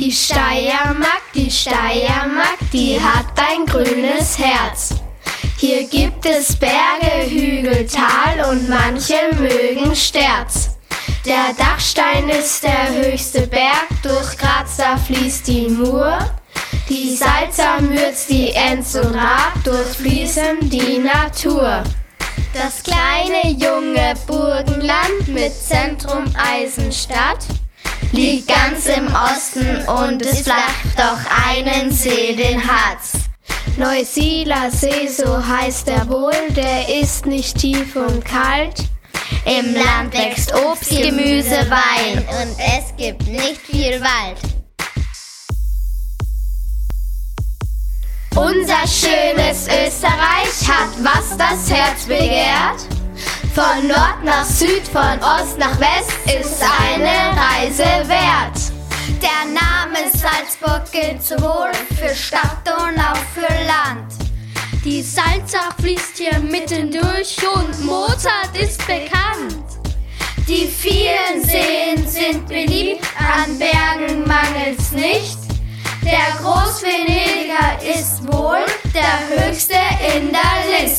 Die Steiermark, die Steiermark, die hat ein grünes Herz. Hier gibt es Berge, Hügel, Tal und manche mögen Sterz. Der Dachstein ist der höchste Berg, durch Grazer fließt die Mur. Die Salzer, Mürz, die Enz und Rab durchfließen die Natur. Das kleine junge Burgenland mit Zentrum Eisenstadt liegt ganz im Osten und es flacht doch einen See, den hat's. Neusieler See, so heißt er wohl, der ist nicht tief und kalt. Im Land wächst Obst, Gemüse, Wein und es gibt nicht viel Wald. Unser schönes Österreich hat, was das Herz begehrt. Von Nord nach Süd, von Ost nach West ist eine Reise wert. Der Name Salzburg gilt sowohl für Stadt und auch für Land. Die Salzach fließt hier mitten durch und Mozart ist bekannt. Die vielen Seen sind beliebt, an Bergen mangelt's nicht. Der Großvenediger ist wohl der höchste in der List.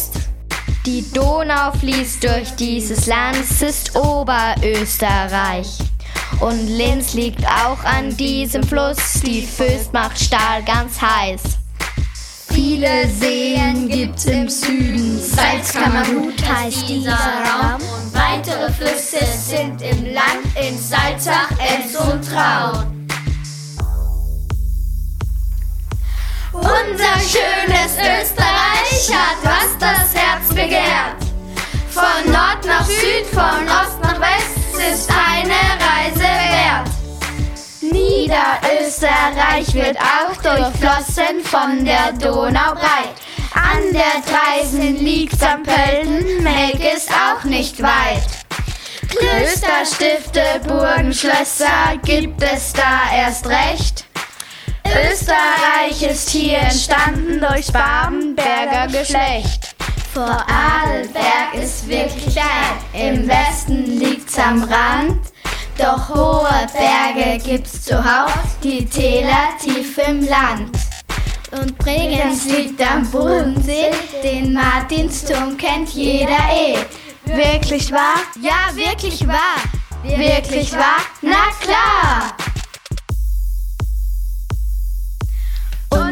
Donau fließt durch dieses Land, es ist Oberösterreich. Und Linz liegt auch an diesem Fluss, die Föst macht Stahl ganz heiß. Viele Seen gibt's im Süden, Salzkammergut heißt dieser Raum. Und weitere Flüsse sind im Land in Salzach, Enz und Traun. Unser schönes Österreich Süd, von Ost nach West ist eine Reise wert. Niederösterreich wird auch durchflossen von der Donau breit. An der Dreisen liegt's am Pölten, Melk ist auch nicht weit. Klöster, Stifte, Burgen, Schlösser gibt es da erst recht. Österreich ist hier entstanden durchs Babenberger Geschlecht. Vor Adelberg ist wirklich klein, im Westen liegt's am Rand. Doch hohe Berge gibt's zuhauf, die Täler tief im Land. Und Bregenz liegt am Bodensee, den Martinsturm kennt jeder eh. Wirklich wahr? Ja, wirklich wahr. Wirklich wahr? Na klar!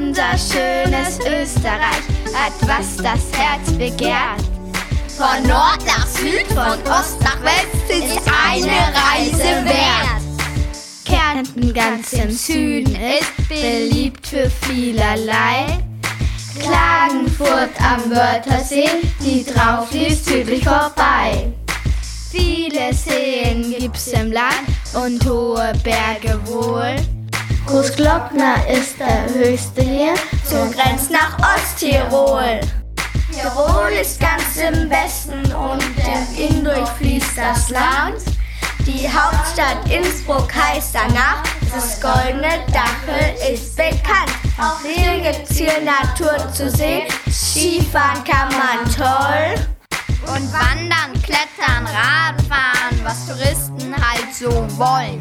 Unser schönes Österreich hat, was das Herz begehrt. Von Nord nach Süd, von Ost nach West ist eine Reise wert. Kärnten ganz im Süden ist beliebt für vielerlei. Klagenfurt am Wörthersee, die drauf fließt südlich vorbei. Viele Seen gibt's im Land und hohe Berge wohl. Großglockner ist der höchste hier, so grenzt nach Osttirol. Tirol ist ganz im Westen und im Inn durchfließt das Land. Die Hauptstadt Innsbruck heißt danach, das goldene Dachel ist bekannt. Auch hier gibt's hier Natur zu sehen, Skifahren kann man toll. Und wandern, klettern, Radfahren, was Touristen halt so wollen.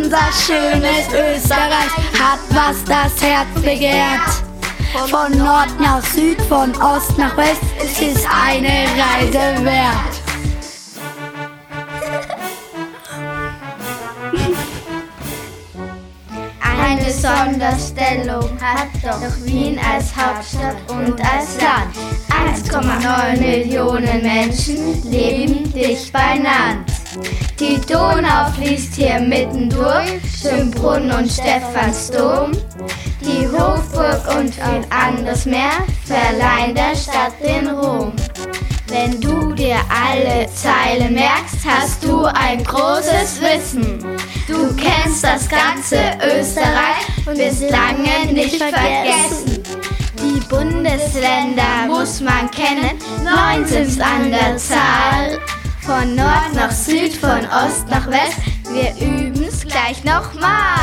Unser schönes Österreich hat, was das Herz begehrt. Von Nord nach Süd, von Ost nach West, es ist eine Reise wert. Eine Sonderstellung hat doch Wien als Hauptstadt und als Land. 1,9 Millionen Menschen leben dicht beieinander. Die Donau fließt hier mittendurch, Schönbrunn und Stephansdom. Die Hofburg und viel anderes mehr verleihen der Stadt den Ruhm. Wenn du dir alle Zeilen merkst, hast du ein großes Wissen. Du kennst das ganze Österreich und bist lange nicht vergessen. Die Bundesländer muss man kennen, neun sind's an der Zahl. Von Nord nach Süd, Ost nach West, wir üben's gleich nochmal.